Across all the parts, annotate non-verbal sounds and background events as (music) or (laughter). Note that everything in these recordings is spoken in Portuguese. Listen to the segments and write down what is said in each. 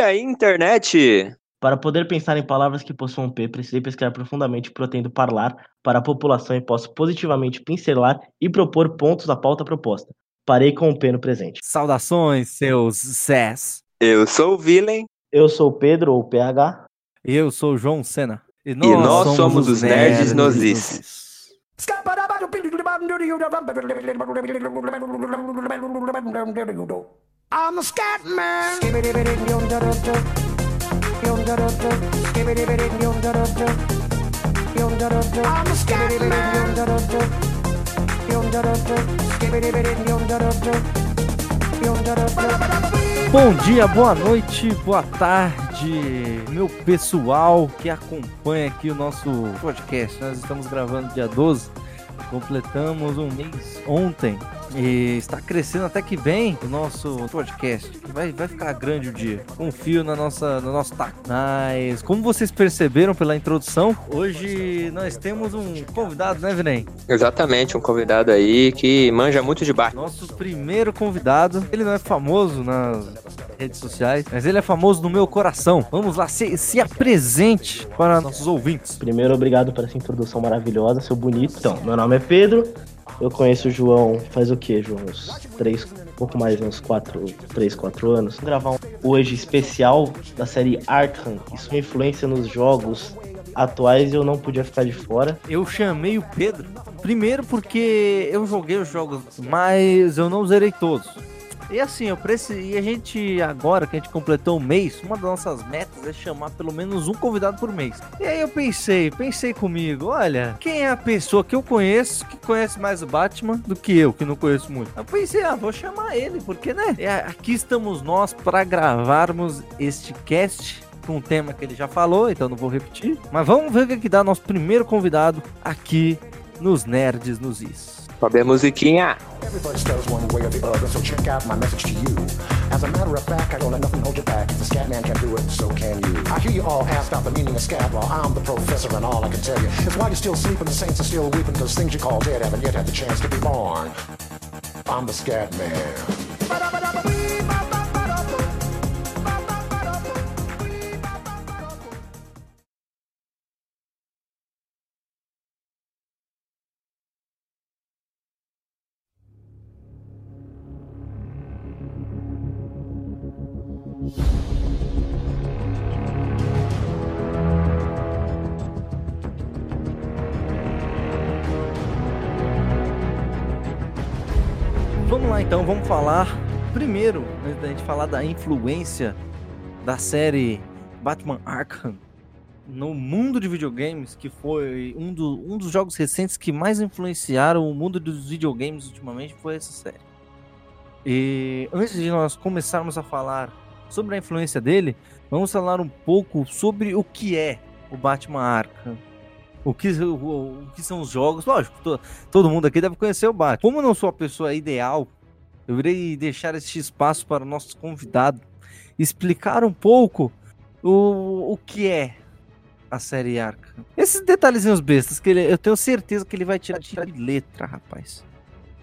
dia, internet! Para poder pensar em palavras que possuam P, precisei pesquisar profundamente, pretendo falar para a população e posso positivamente pincelar e propor pontos da pauta proposta. Parei com o P no presente. Saudações, seus Zés. Eu sou o Villain. Eu sou o Pedro, ou PH. Eu sou o João Senna. E nós, e nós somos, somos, os Nerds, nerds Nozis. I'm a scat man. Bom dia, boa noite, boa tarde, meu pessoal que acompanha aqui o nosso podcast. Nós estamos gravando dia 12, completamos um mês ontem e está crescendo até que bem o nosso podcast. Vai, vai ficar grande o dia. Confio na nossa, no nosso taco. Mas, como vocês perceberam pela introdução, hoje nós temos um convidado, né, Vinem? Exatamente, um convidado aí que manja muito de bar. Nosso primeiro convidado. Ele não é famoso nas redes sociais, mas ele é famoso no meu coração. Vamos lá, se, se apresente para nossos ouvintes. Primeiro, obrigado por essa introdução maravilhosa, seu bonito. Então, meu nome é Pedro, eu conheço o João faz o que, João? Uns três, pouco mais, uns quatro, três, quatro anos. Vou gravar um hoje especial da série Arkham e sua influência nos jogos atuais eu não podia ficar de fora. Eu chamei o Pedro, primeiro porque eu joguei os jogos, mas eu não zerei todos. E assim, eu preciso. E a gente, agora que a gente completou o mês, uma das nossas metas é chamar pelo menos um convidado por mês. E aí eu pensei, pensei comigo, olha, quem é a pessoa que eu conheço que conhece mais o Batman do que eu, que não conheço muito? Eu pensei, ah, vou chamar ele, porque né? É, aqui estamos nós para gravarmos este cast com um tema que ele já falou, então não vou repetir. Mas vamos ver o que, é que dá nosso primeiro convidado aqui nos Nerds nos Is. Sobe a musiquinha. As a matter of fact, I don't let nothing hold you back. If the scat man can do it, so can you. I hear you all the meaning of scat law. I'm the professor, and all I can tell you is why you're still sleeping, the saints are still weeping, because things you call dead haven't yet had the chance to be born. I'm the scat man. Então vamos falar primeiro, antes da gente falar da influência da série Batman Arkham no mundo de videogames, que foi um, do, um dos jogos recentes que mais influenciaram o mundo dos videogames ultimamente, foi essa série. E antes de nós começarmos a falar sobre a influência dele, vamos falar um pouco sobre o que é o Batman Arkham. O que, o, o que são os jogos? Lógico, to, todo mundo aqui deve conhecer o Batman. Como eu não sou a pessoa ideal eu irei deixar este espaço para o nosso convidado explicar um pouco o, o que é a série Arca. Esses detalhezinhos bestas que ele, eu tenho certeza que ele vai tirar, tirar de letra, rapaz.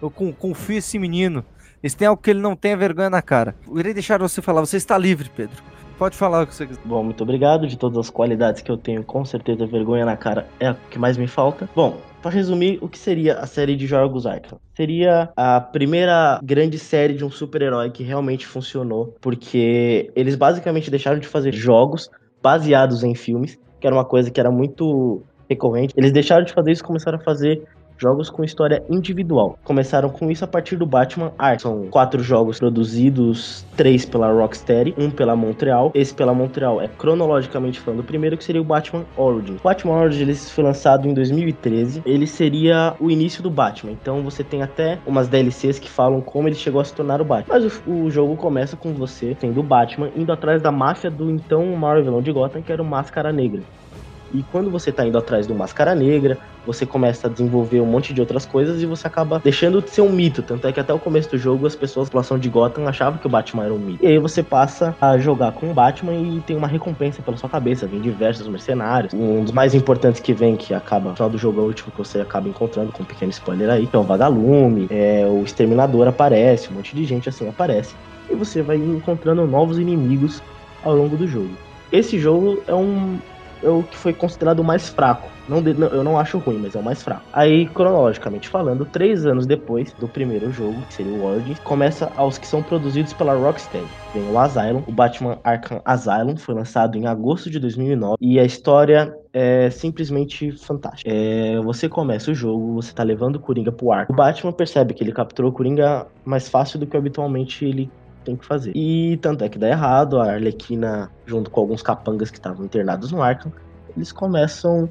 Eu confio esse menino. Esse tem algo que ele não tem vergonha na cara. Eu irei deixar você falar. Você está livre, Pedro. Pode falar o que você quiser. Bom, muito obrigado. De todas as qualidades que eu tenho, com certeza vergonha na cara é o que mais me falta. Bom, para resumir, o que seria a série de jogos Arkham? Seria a primeira grande série de um super-herói que realmente funcionou, porque eles basicamente deixaram de fazer jogos baseados em filmes, que era uma coisa que era muito recorrente. Eles deixaram de fazer isso e começaram a fazer jogos com história individual. Começaram com isso a partir do Batman Arkham. São quatro jogos produzidos, três pela Rocksteady, um pela Montreal. Esse pela Montreal é cronologicamente falando o primeiro, que seria o Batman Origins. O Batman Origins foi lançado em 2013. Ele seria o início do Batman. Então você tem até umas DLCs que falam como ele chegou a se tornar o Batman. Mas o, o jogo começa com você tendo o Batman indo atrás da máfia do então maior vilão de Gotham, que era o Máscara Negra. E quando você tá indo atrás do Máscara Negra, você começa a desenvolver um monte de outras coisas e você acaba deixando de ser um mito. Tanto é que até o começo do jogo as pessoas, a população de Gotham, achavam que o Batman era um mito. E aí você passa a jogar com o Batman e tem uma recompensa pela sua cabeça. Vem diversos mercenários. Um dos mais importantes que vem, que acaba no final do jogo é o último que você acaba encontrando, com um pequeno spoiler aí, que é o Vagalume, é, o Exterminador aparece, um monte de gente assim aparece. E você vai encontrando novos inimigos ao longo do jogo. Esse jogo é um é o que foi considerado o mais fraco. Não, eu não acho ruim, mas é o mais fraco. Aí, cronologicamente falando, três anos depois do primeiro jogo, que seria o Origins, começa aos que são produzidos pela Rocksteady. Vem o Asylum, o Batman Arkham Asylum, foi lançado em agosto de 2009 e a história é simplesmente fantástica. É, você começa o jogo, você tá levando o Coringa pro arco. O Batman percebe que ele capturou o Coringa mais fácil do que habitualmente ele tem que fazer. E tanto é que dá errado, a Arlequina, junto com alguns capangas que estavam internados no Arkham, eles começam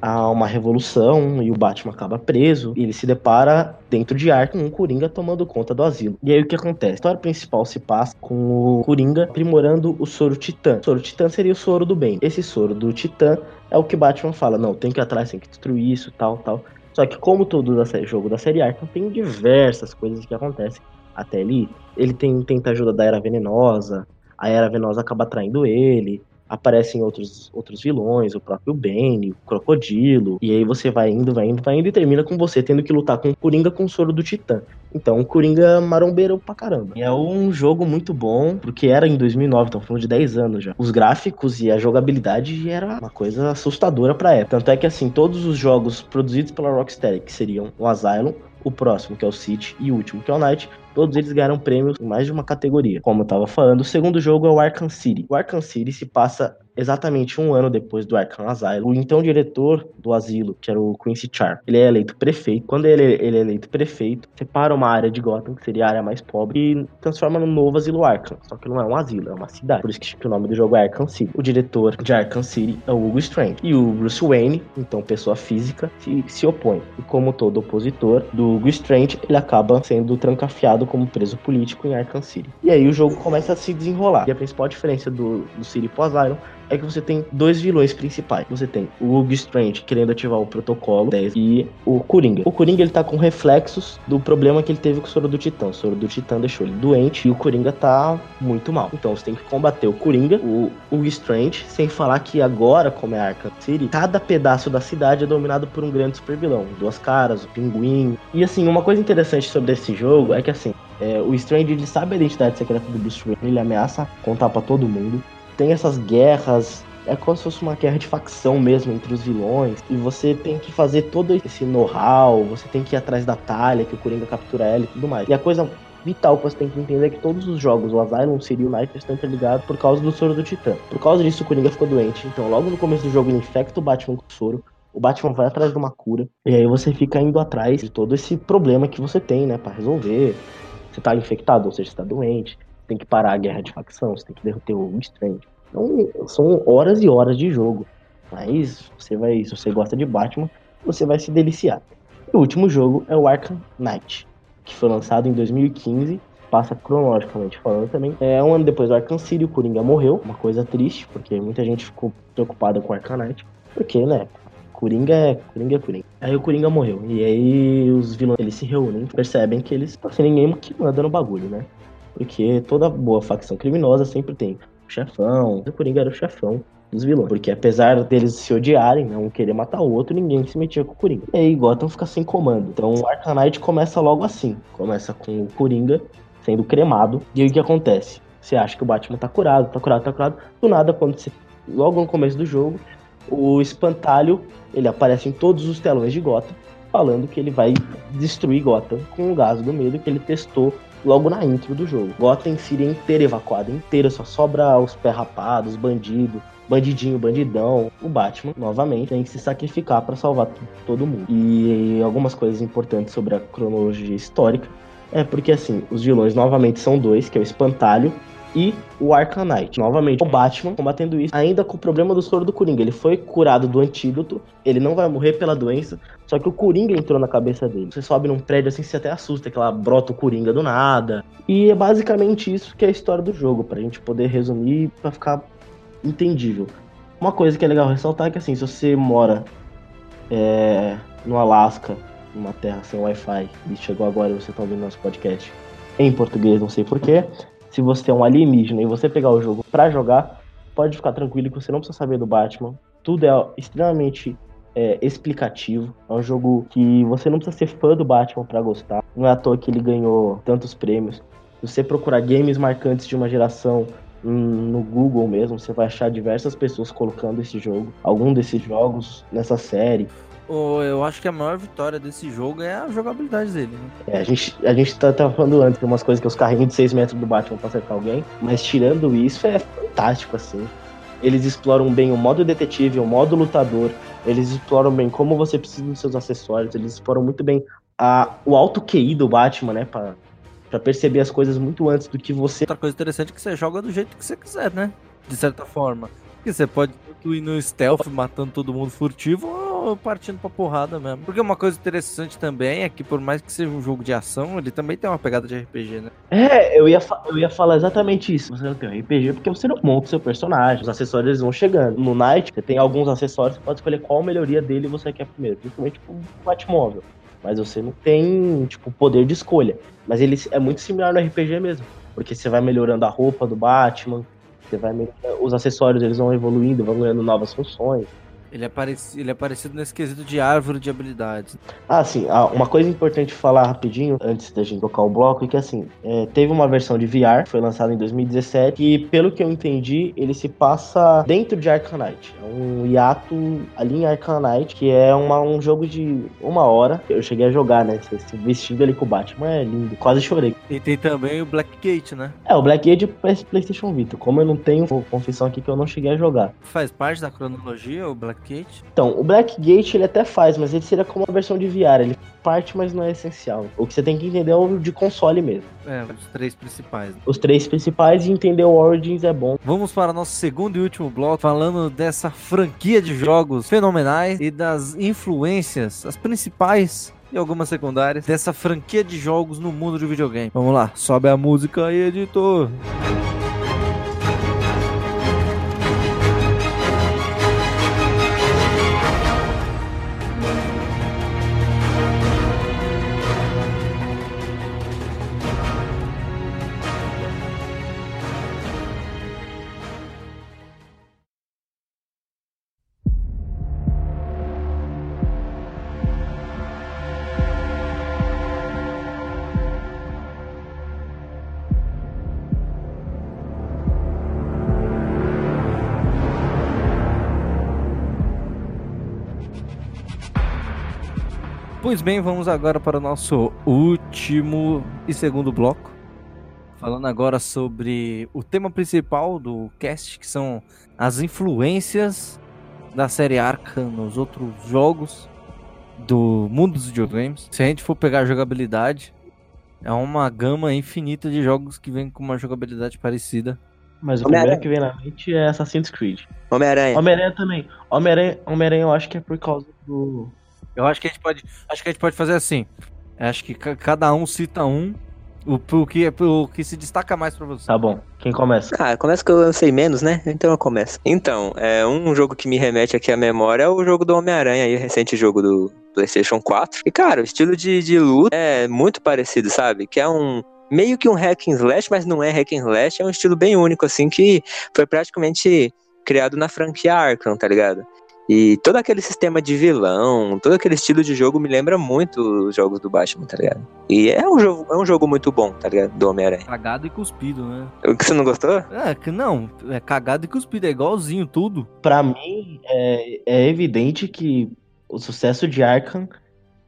a uma revolução e o Batman acaba preso. E ele se depara dentro de Arkham um Coringa tomando conta do asilo. E aí o que acontece? A história principal se passa com o Coringa aprimorando o soro Titã. O soro Titã seria o soro do bem. Esse soro do Titã é o que Batman fala: não, tem que ir atrás, tem que destruir isso, tal, tal. Só que como todo da série, jogo da série Arkham, tem diversas coisas que acontecem até ali. Ele tem, tenta ajuda da Era Venenosa, a Era Venenosa acaba traindo ele, aparecem outros, outros vilões, o próprio Bane, o Crocodilo, e aí você vai indo, vai indo, vai indo e termina com você tendo que lutar com o Coringa com o soro do Titã. Então, o Coringa marombeiro pra caramba. É um jogo muito bom, porque era em 2009, então falando de 10 anos já. Os gráficos e a jogabilidade era uma coisa assustadora pra época. Tanto é que, assim, todos os jogos produzidos pela Rocksteady, que seriam o Asylum, o próximo, que é o City, e o último, que é o Night, todos eles ganharam prêmios em mais de uma categoria. Como eu tava falando, o segundo jogo é o Arkham City. O Arkham City se passa exatamente um ano depois do Arkham Asylum, o então diretor do asilo, que era o Quincy Char, ele é eleito prefeito. Quando ele, ele é eleito prefeito, separa uma área de Gotham, que seria a área mais pobre, e transforma num novo asilo Arkham. Só que não é um asilo, é uma cidade. Por isso que o nome do jogo é Arkham City. O diretor de Arkham City é o Hugo Strange. E o Bruce Wayne, então pessoa física, se, se opõe. E como todo opositor do Hugo Strange, ele acaba sendo trancafiado como preso político em Arkham City. E aí o jogo começa a se desenrolar. E a principal diferença do, do City Asylum é que você tem dois vilões principais. Você tem o Hugo Strange querendo ativar o protocolo 10 e o Coringa. O Coringa ele tá com reflexos do problema que ele teve com o soro do Titã. O soro do Titã deixou ele doente e o Coringa tá muito mal. Então você tem que combater o Coringa, o Hugo Strange, sem falar que agora, como é Arkham City, cada pedaço da cidade é dominado por um grande super vilão. Duas caras, o Pinguim. E assim, uma coisa interessante sobre esse jogo é que assim, é, o Strange ele sabe a identidade secreta do Bruce Wayne, ele ameaça contar para todo mundo tem essas guerras. É como se fosse uma guerra de facção mesmo entre os vilões. E você tem que fazer todo esse know-how, você tem que ir atrás da talha, que o Coringa captura ela e tudo mais. E a coisa vital que você tem que entender é que todos os jogos, o Asylum, City e o Night, estão interligados por causa do soro do Titã. Por causa disso, o Coringa ficou doente. Então, logo no começo do jogo, ele infecta o Batman com o soro. O Batman vai atrás de uma cura. E aí você fica indo atrás de todo esse problema que você tem, né, para resolver. Você tá infectado, ou seja, você tá doente tem que parar a guerra de facção, você tem que derrotar o Strange. Então, são horas e horas de jogo. Mas você vai, se você gosta de Batman, você vai se deliciar. E o último jogo é o Arkham Knight, que foi lançado em 2015, passa cronologicamente falando também. É um ano depois do Arkham City, o Coringa morreu, uma coisa triste, porque muita gente ficou preocupada com o Arkham Knight, porque, né, Coringa é Coringa é Coringa. Aí o Coringa morreu. E aí os vilões eles se reúnem, percebem que eles estão sem ninguém que manda no bagulho, né? Porque toda boa facção criminosa sempre tem o chefão. O Coringa era o chefão dos vilões. Porque apesar deles se odiarem, né, um querer matar o outro, ninguém se metia com o Coringa. E aí Gotham fica sem comando. Então o Arcanite começa logo assim. Começa com o Coringa sendo cremado. E aí o que acontece? Você acha que o Batman tá curado, tá curado, tá curado. Do nada, quando você. Logo no começo do jogo, o espantalho ele aparece em todos os telões de Gotham, falando que ele vai destruir Gotham com o gás do medo que ele testou logo na intro do jogo. Gotham City é inteira evacuada, inteira, só sobra os pé rapados, bandido, bandidinho, bandidão. O Batman, novamente, tem que se sacrificar para salvar todo mundo. E algumas coisas importantes sobre a cronologia histórica é porque, assim, os vilões novamente são dois, que é o Espantalho e o Arcanite. Novamente, o Batman combatendo isso, ainda com o problema do soro do Coringa. Ele foi curado do antídoto, ele não vai morrer pela doença, só que o Coringa entrou na cabeça dele. Você sobe num prédio assim, você até assusta, que ela brota o Coringa do nada. E é basicamente isso que é a história do jogo, pra gente poder resumir pra ficar entendível. Uma coisa que é legal ressaltar é que assim, se você mora é, no Alasca, numa terra sem Wi-Fi, e chegou agora e você tá ouvindo nosso podcast em português, não sei porquê, se você é um alienígena e você pegar o jogo para jogar, pode ficar tranquilo que você não precisa saber do Batman. Tudo é extremamente é, explicativo. É um jogo que você não precisa ser fã do Batman para gostar. Não é à toa que ele ganhou tantos prêmios. Se você procurar games marcantes de uma geração, hum, no Google mesmo, você vai achar diversas pessoas colocando esse jogo, algum desses jogos nessa série. Eu acho que a maior vitória desse jogo é a jogabilidade dele. Né? É, a gente, a gente tá, tava falando antes de umas coisas que os carrinhos de 6 metros do Batman pra acertar alguém, mas tirando isso, é fantástico, assim. Eles exploram bem o modo detetive, o modo lutador, eles exploram bem como você precisa dos seus acessórios, eles exploram muito bem a, o alto QI do Batman, né, pra, pra perceber as coisas muito antes do que você... Outra coisa interessante é que você joga do jeito que você quiser, né? De certa forma. Porque você pode ir no stealth matando todo mundo furtivo ou partindo pra porrada mesmo. Porque uma coisa interessante também é que por mais que seja um jogo de ação, ele também tem uma pegada de RPG, né? É, eu ia, eu ia falar exatamente isso. Você não tem um RPG porque você não monta o seu personagem. Os acessórios eles vão chegando. No Night, você tem alguns acessórios, você pode escolher qual melhoria dele você quer primeiro. Principalmente tipo, o Batmóvel. Mas você não tem, tipo, poder de escolha. Mas ele é muito similar no RPG mesmo. Porque você vai melhorando a roupa do Batman, você vai melhorando, os acessórios eles vão evoluindo, vão ganhando novas funções. Ele é, parecido, ele é parecido nesse quesito de árvore de habilidades. Ah, sim. ah, uma coisa importante falar rapidinho, antes da gente tocar o bloco, é que assim, é, teve uma versão de VR, foi lançada em 2017, e pelo que eu entendi, ele se passa dentro de Arcanite. É um hiato ali em Arcanite, que é uma, um jogo de uma hora. Eu cheguei a jogar, né? Esse, vestido ali com o Batman é lindo. Quase chorei. E tem também o Blackgate, né? É, o Black Age é PlayStation Vita. Como eu não tenho, confissão aqui que eu não cheguei a jogar. Faz parte da cronologia, o Blackgate. Então, o Blackgate ele até faz, mas ele seria como uma versão de VR. Ele parte, mas não é essencial. O que você tem que entender é o de console mesmo. É, os três principais. né? Os três principais e entender o Origins é bom. Vamos para nosso segundo e último bloco, falando dessa franquia de jogos fenomenais e das influências, as principais e algumas secundárias, dessa franquia de jogos no mundo de videogame. Vamos lá, sobe a música aí, editor. Pois bem, vamos agora para o nosso último e segundo bloco. Falando agora sobre o tema principal do cast, que são as influências da série Arkham nos outros jogos do mundo dos videogames. Se a gente for pegar a jogabilidade, é uma gama infinita de jogos que vem com uma jogabilidade parecida. Mas o primeiro que vem na mente é Assassin's Creed. Homem-Aranha. Homem-Aranha também. Homem-Aranha, Homem-Aranha eu acho que é por causa do. Eu acho que a gente pode, acho que a gente pode fazer assim. Acho que ca- cada um cita um, o, o que o que se destaca mais pra você. Tá bom. Quem começa? Ah, começa que eu sei menos, né? Então eu começo. Então, é um jogo que me remete aqui à memória é o jogo do Homem-Aranha aí, o recente jogo do PlayStation 4. E, cara, o estilo de, de luta é muito parecido, sabe? Que é um. Meio que um hack and slash, mas não é hack and slash, é um estilo bem único, assim, que foi praticamente criado na franquia Arkham, tá ligado? E todo aquele sistema de vilão, todo aquele estilo de jogo me lembra muito os jogos do Batman, tá ligado? E é um jogo, é um jogo muito bom, tá ligado? Do Homem-Aranha. Cagado e cuspido, né? O que você não gostou? É, que não, é cagado e cuspido, é igualzinho tudo. Pra mim, é, é evidente que o sucesso de Arkham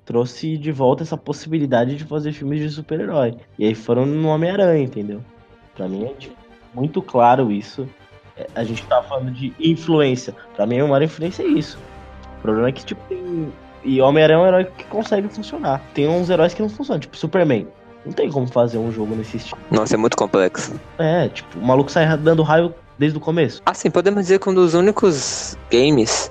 trouxe de volta essa possibilidade de fazer filmes de super-herói. E aí foram no Homem-Aranha, entendeu? Pra mim é tipo, muito claro isso. É, A gente tá falando de influência. Pra mim, a maior influência é isso. O problema é que, tipo, tem. E Homem-Aranha é um herói que consegue funcionar. Tem uns heróis que não funcionam, tipo Superman. Não tem como fazer um jogo nesse estilo. Nossa, é muito complexo. É, tipo, o maluco sai dando raio desde o começo. Assim, podemos dizer que um dos únicos games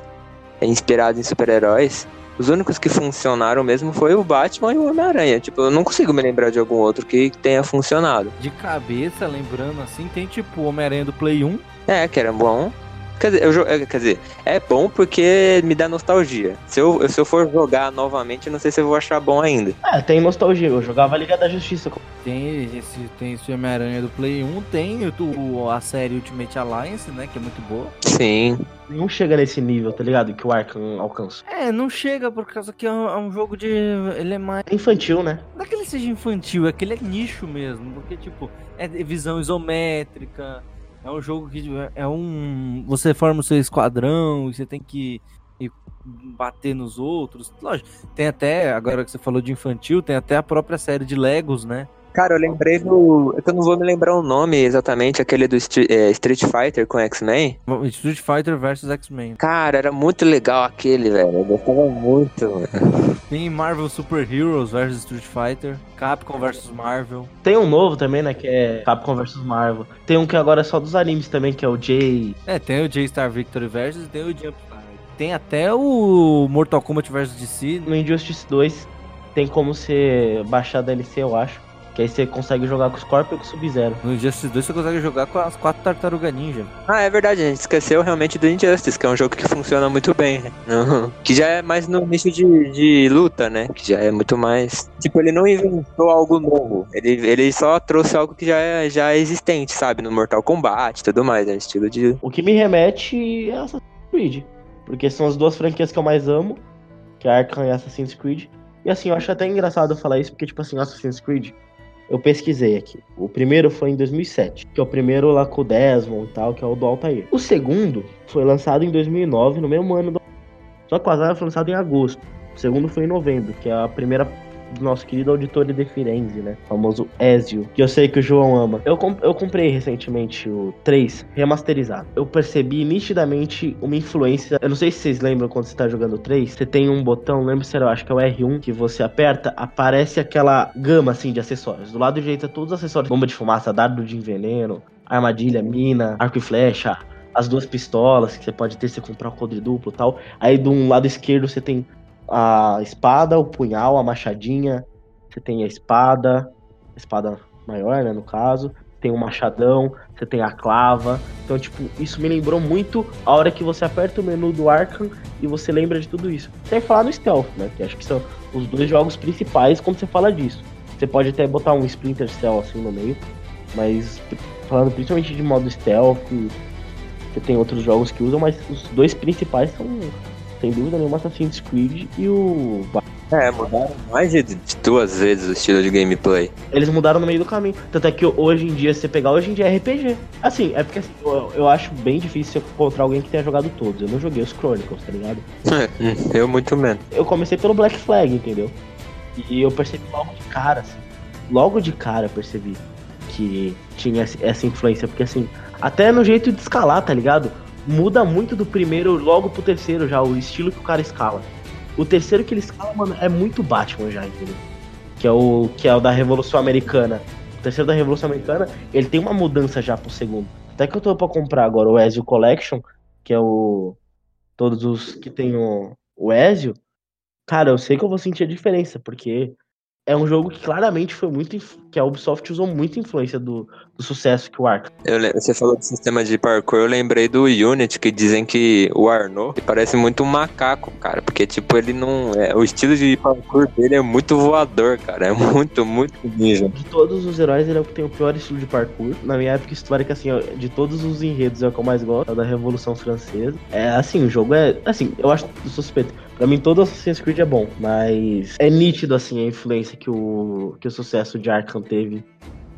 inspirados em super-heróis, os únicos que funcionaram mesmo foi o Batman e o Homem-Aranha. Tipo, eu não consigo me lembrar de algum outro que tenha funcionado. De cabeça, lembrando assim, tem tipo o Homem-Aranha do Play 1. É, que era bom. Quer dizer, eu, é, quer dizer, é bom porque me dá nostalgia. Se eu, se eu for jogar novamente, eu não sei se eu vou achar bom ainda. É, tem nostalgia. Eu jogava Liga da Justiça. Tem esse, tem esse Homem-Aranha do Play 1, tem o- a série Ultimate Alliance, né? Que é muito boa. Sim. Nenhum chega nesse nível, tá ligado? Que o Arkham alcança. É, não chega por causa que é um, é um jogo de. Ele é mais. Infantil, né? Não é que ele seja infantil, é que ele é nicho mesmo. Porque, tipo, é visão isométrica, É um jogo que é um. Você forma o seu esquadrão e você tem que ir bater nos outros. Lógico, tem até, agora que você falou de infantil, tem até a própria série de Legos, né? Cara, eu lembrei do. É que eu não vou me lembrar o nome exatamente, aquele do é, Street Fighter com X-Men. Street Fighter vs X-Men. Cara, era muito legal aquele, velho. Eu gostava muito, mano. Tem Marvel Super Heroes vs Street Fighter, Capcom vs Marvel. Tem um novo também, né? Que é Capcom vs Marvel. Tem um que agora é só dos animes também, que é o J. É, tem o J-Star Victory Versus e tem o Jump Tem até o Mortal Kombat vs DC. No Injustice 2 tem como você baixar a DLC, eu acho. Que aí você consegue jogar com o Scorpion e com o Sub-Zero. No Injustice 2 você consegue jogar com as quatro tartarugas ninja. Ah, é verdade, a gente esqueceu realmente do Injustice, que é um jogo que funciona muito bem. né? (laughs) Que já é mais no nicho de, de luta, né? Que já é muito mais. Tipo, ele não inventou algo novo. Ele, ele só trouxe algo que já é, já é existente, sabe? No Mortal Kombat e tudo mais, né? Estilo de. O que me remete é Assassin's Creed. Porque são as duas franquias que eu mais amo, que é Arkham e Assassin's Creed. E assim, eu acho até engraçado falar isso, porque, tipo assim, Assassin's Creed, eu pesquisei aqui. O primeiro foi em 2007, que é o primeiro lá com o Desmond e tal, que é o do Altair. O segundo foi lançado em 2009, no mesmo ano do... Só que o Azar foi lançado em agosto. O segundo foi em novembro, que é a primeira do nosso querido Auditore de Firenze, né? O famoso Ezio, que eu sei que o João ama. Eu, comp eu comprei recentemente o 3 remasterizado. Eu percebi nitidamente uma influência. Eu não sei se vocês lembram quando você tá jogando o 3, você tem um botão, lembro se era, acho que é o R1, que você aperta, aparece aquela gama assim de acessórios. Do lado direito é todos os acessórios: bomba de fumaça, dardo de enveneno, armadilha, mina, arco e flecha. As duas pistolas que você pode ter, você comprar o quadriduplo e tal. Aí do um lado esquerdo você tem a espada, o punhal, a machadinha. Você tem a espada, a espada maior, né, no caso. Tem o machadão, você tem a clava. Então, tipo, isso me lembrou muito a hora que você aperta o menu do Arkham e você lembra de tudo isso. Sem falar no Stealth, né, que acho que são os dois jogos principais quando você fala disso. Você pode até botar um Splinter Cell assim no meio, mas falando principalmente de modo Stealth, você tem outros jogos que usam, mas os dois principais são sem dúvida nenhuma, Assassin's Creed e o. É, mudaram mais de, duas vezes o estilo de gameplay. Eles mudaram no meio do caminho. Tanto é que hoje em dia, se você pegar, hoje em dia é RPG. Assim, é porque assim, eu, eu acho bem difícil você encontrar alguém que tenha jogado todos. Eu não joguei os Chronicles, tá ligado? eu muito menos. Eu comecei pelo Black Flag, entendeu? E eu percebi logo de cara, assim. Logo de cara eu percebi que tinha essa influência. Porque assim, até no jeito de escalar, tá ligado? Muda muito do primeiro logo pro terceiro já, o estilo que o cara escala. O terceiro que ele escala, mano, é muito Batman já, entendeu? Que é o que é o da Revolução Americana. O terceiro da Revolução Americana, ele tem uma mudança já pro segundo. Até que eu tô pra comprar agora o Ezio Collection, que é o todos os que tem o, o Ezio. Cara, eu sei que eu vou sentir a diferença, porque é um jogo que claramente foi muito. que a Ubisoft usou muita influência do, do sucesso que o Ark. você falou do sistema de parkour, eu lembrei do Unity, que dizem que o Arnaud parece muito um macaco, cara. Porque, tipo, ele não. É, o estilo de parkour dele é muito voador, cara. É muito, muito ninja. De todos os heróis, ele é o que tem o pior estilo de parkour. Na minha época histórica, assim, de todos os enredos é o que eu mais gosto, é o da Revolução Francesa. É assim, o jogo é. Assim, eu acho suspeito. Pra mim, todo Assassin's Creed é bom, mas é nítido, assim, a influência que o, que o sucesso de Arkham teve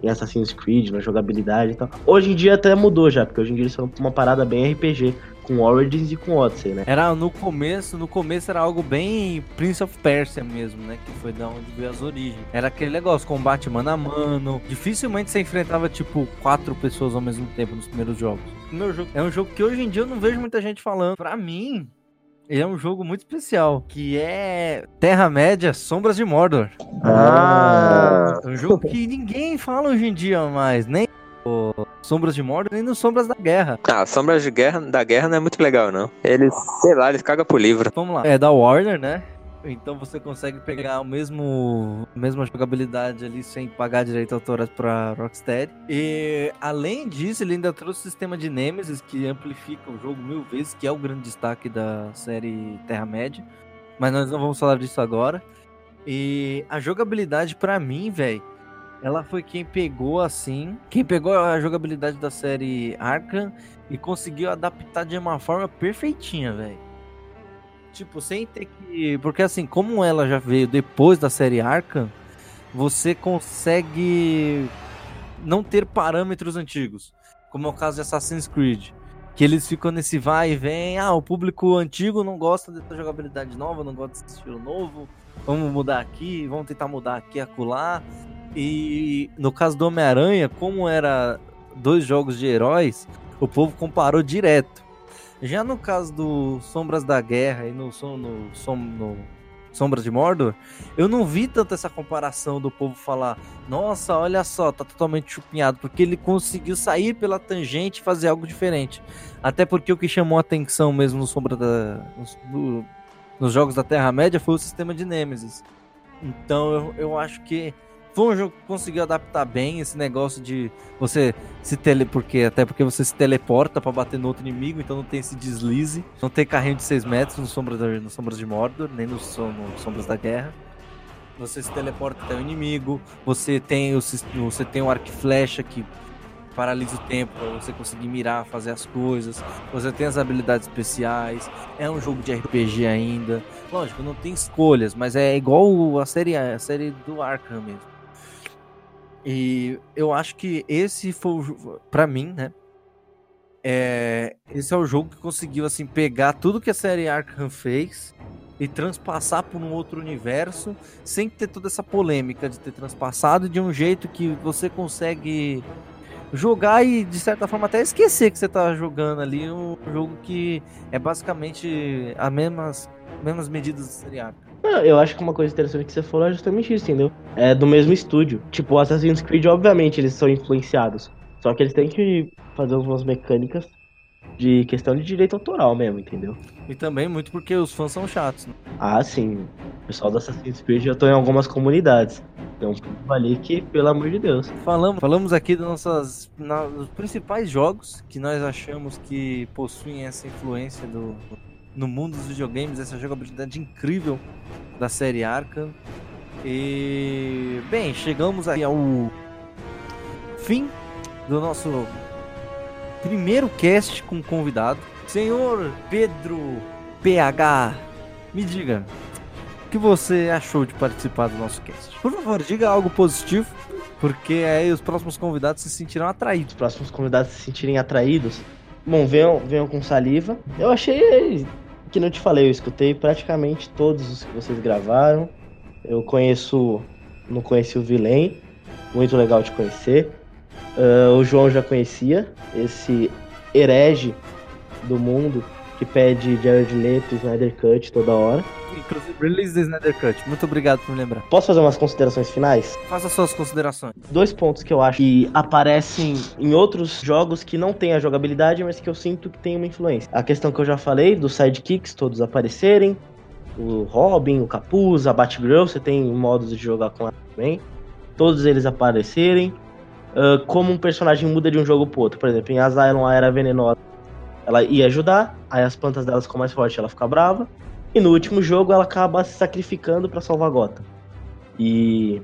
em Assassin's Creed, na jogabilidade e tal. Hoje em dia até mudou já, porque hoje em dia eles são uma parada bem RPG, com Origins e com Odyssey, né? Era no começo, no começo era algo bem Prince of Persia mesmo, né? Que foi da onde veio as origens. Era aquele negócio, combate mano a mano. Dificilmente você enfrentava, tipo, quatro pessoas ao mesmo tempo nos primeiros jogos. Meu jogo é um jogo que hoje em dia eu não vejo muita gente falando. Pra mim, é um jogo muito especial, que é Terra-média Sombras de Mordor. Ah! É um jogo que ninguém fala hoje em dia mais, nem no Sombras de Mordor, nem no Sombras da Guerra. Ah, Sombras de Guerra, da Guerra não é muito legal, não. Eles, sei lá, eles cagam pro livro. Vamos lá. É da Warner, né? Então você consegue pegar o mesmo mesma jogabilidade ali sem pagar direito autorais para Rocksteady. E além disso, ele ainda trouxe o sistema de Nemesis que amplifica o jogo mil vezes, que é o grande destaque da série Terra-média. Mas nós não vamos falar disso agora. E a jogabilidade para mim, velho, ela foi quem pegou assim, quem pegou a jogabilidade da série Arkham e conseguiu adaptar de uma forma perfeitinha, velho. Tipo, sem ter que. Porque assim, como ela já veio depois da série Arkham, você consegue não ter parâmetros antigos. como é o caso de Assassin's Creed. Que eles ficam nesse vai e vem, ah, o público antigo não gosta dessa jogabilidade nova, não gosta desse estilo novo, vamos mudar aqui, vamos tentar mudar aqui, acolá. E no caso do Homem-Aranha, como era dois jogos de heróis, o povo comparou direto. Já no caso do Sombras da Guerra e no, no, no, no Sombras de Mordor, eu não vi tanto essa comparação do povo falar, nossa, olha só, tá totalmente chupinhado, porque ele conseguiu sair pela tangente e fazer algo diferente. Até porque o que chamou a atenção mesmo no Sombra da, no, nos jogos da Terra-média foi o sistema de Nemesis. Então eu, eu acho que foi um jogo que conseguiu adaptar bem esse negócio de você se tele. Porque, até porque você se teleporta para bater no outro inimigo, então não tem esse deslize. Não tem carrinho de 6 metros no Sombras, no Sombras de Mordor, nem no, no Sombras da Guerra. Você se teleporta até o inimigo. Você tem o, você tem o arco e flecha que paralisa o tempo para você conseguir mirar, fazer as coisas. Você tem as habilidades especiais. É um jogo de RPG ainda. Lógico, não tem escolhas, mas é igual a série, a série do Arkham mesmo. E eu acho que esse foi para mim, né? É, esse é o jogo que conseguiu assim pegar tudo que a série Arkham fez e transpassar por um outro universo sem ter toda essa polêmica de ter transpassado de um jeito que você consegue jogar e de certa forma até esquecer que você tá jogando ali um jogo que é basicamente as mesmas, mesmas medidas da série Arkham. Eu acho que uma coisa interessante que você falou é justamente isso, entendeu? É do mesmo estúdio. Tipo, o Assassin's Creed, obviamente, eles são influenciados. Só que eles têm que fazer algumas mecânicas de questão de direito autoral mesmo, entendeu? E também muito porque os fãs são chatos, né? Ah, sim. O pessoal do Assassin's Creed já tô em algumas comunidades. Então, ali que, pelo amor de Deus. Falamos, falamos aqui dos, nossas, na, dos principais jogos que nós achamos que possuem essa influência do, no mundo dos videogames, essa jogabilidade incrível da série Arkham. E bem, chegamos aí ao fim do nosso primeiro cast com convidado. Senhor Pedro PH, me diga, o que você achou de participar do nosso cast? Por favor, diga algo positivo, porque aí os próximos convidados se sentirão atraídos. Os próximos convidados se sentirem atraídos. Bom, venham, venham com saliva. Eu achei que não te falei, eu escutei praticamente todos os que vocês gravaram. Eu conheço, não conheci o Vilém, muito legal de conhecer. Uh, o João já conhecia, esse herege do mundo que pede Jared Leto e Snyder Cut toda hora. Inclusive, release do Snyder Cut. Muito obrigado por me lembrar. Posso fazer umas considerações finais? Faça suas considerações. Dois pontos que eu acho que aparecem em outros jogos que não tem a jogabilidade, mas que eu sinto que tem uma influência. A questão que eu já falei, dos sidekicks todos aparecerem, o Robin, o Capuz, a Batgirl, você tem modos de jogar com ela também. Todos eles aparecerem. Uh, como um personagem muda de um jogo pro outro. Por exemplo, em Asylum a era venenosa ela ia ajudar, aí as plantas dela ficam mais fortes, ela fica brava. E no último jogo ela acaba se sacrificando para salvar Gotham. E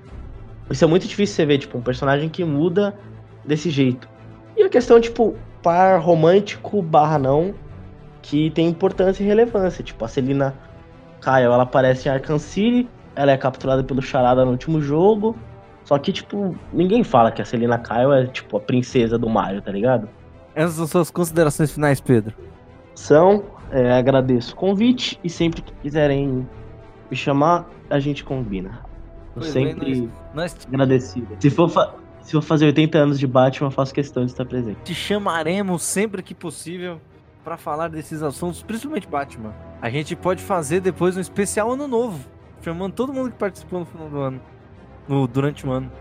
isso é muito difícil você ver, tipo, um personagem que muda desse jeito. E a questão, tipo, par romântico barra não, que tem importância e relevância. Tipo, a Celina Kyle, ela aparece em Arkham City, ela é capturada pelo Charada no último jogo. Só que, tipo, ninguém fala que a Celina Kyle é, tipo, a princesa do Mario, tá ligado? Essas são suas considerações finais, Pedro. São, é, agradeço o convite e sempre que quiserem me chamar, a gente combina. Eu pois sempre bem, nós, nós... agradecido. Se for, se for fazer 80 anos de Batman, eu faço questão de estar presente. Te chamaremos sempre que possível para falar desses assuntos, principalmente Batman. A gente pode fazer depois um especial ano novo, chamando todo mundo que participou no final do ano, no, durante o ano.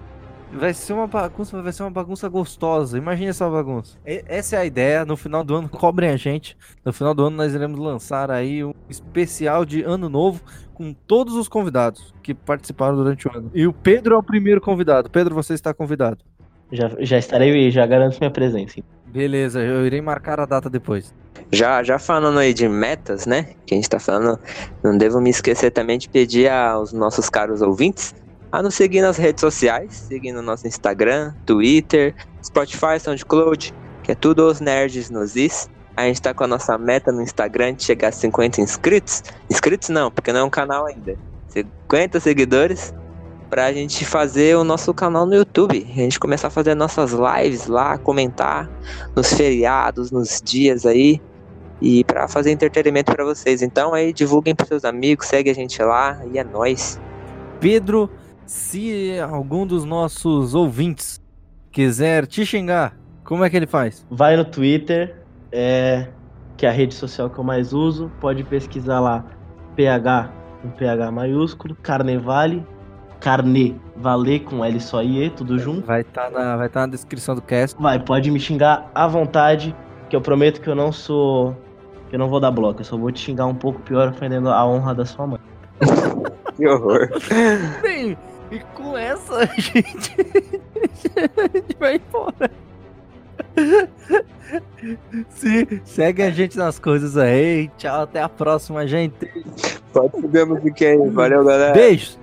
Vai ser uma bagunça, vai ser uma bagunça gostosa. Imagine essa bagunça. essa é a ideia. No final do ano, (laughs) cobrem a gente. No final do ano, nós iremos lançar aí um especial de ano novo com todos os convidados que participaram durante o ano. E o Pedro é o primeiro convidado. Pedro, você está convidado. Já, já estarei, já garanto minha presença. Beleza, eu irei marcar a data depois. Já, já falando aí de metas, né? Que a gente tá falando, não devo me esquecer também de pedir aos nossos caros ouvintes a nos seguir nas redes sociais, seguindo nosso Instagram, Twitter, Spotify, SoundCloud, que é tudo os nerds nos is. A gente tá com a nossa meta no Instagram de chegar a 50 inscritos. Inscritos não, porque não é um canal ainda. 50 seguidores. pra gente fazer o nosso canal no YouTube. A gente começar a fazer nossas lives lá, comentar nos feriados, nos dias aí. E pra fazer entretenimento pra vocês. Então aí divulguem pros seus amigos, segue a gente lá e é nóis. Pedro, se algum dos nossos ouvintes quiser te xingar, como é que ele faz? Vai no Twitter, é, que é a rede social que eu mais uso. Pode pesquisar lá PH com PH maiúsculo, Carnevale, Carne, valer com L só e E, tudo junto. Vai estar na, vai tá na descrição do cast. Vai, pode me xingar à vontade, que eu prometo que eu não sou. que eu não vou dar bloco, eu só vou te xingar um pouco pior, ofendendo a honra da sua mãe. (laughs) Que horror. Bem, e com essa a (laughs) gente, a gente vai embora. Se, segue a gente nas coisas aí. Tchau, até a próxima, gente. Pode subir a musiquinha aí. Valeu, galera. Beijos.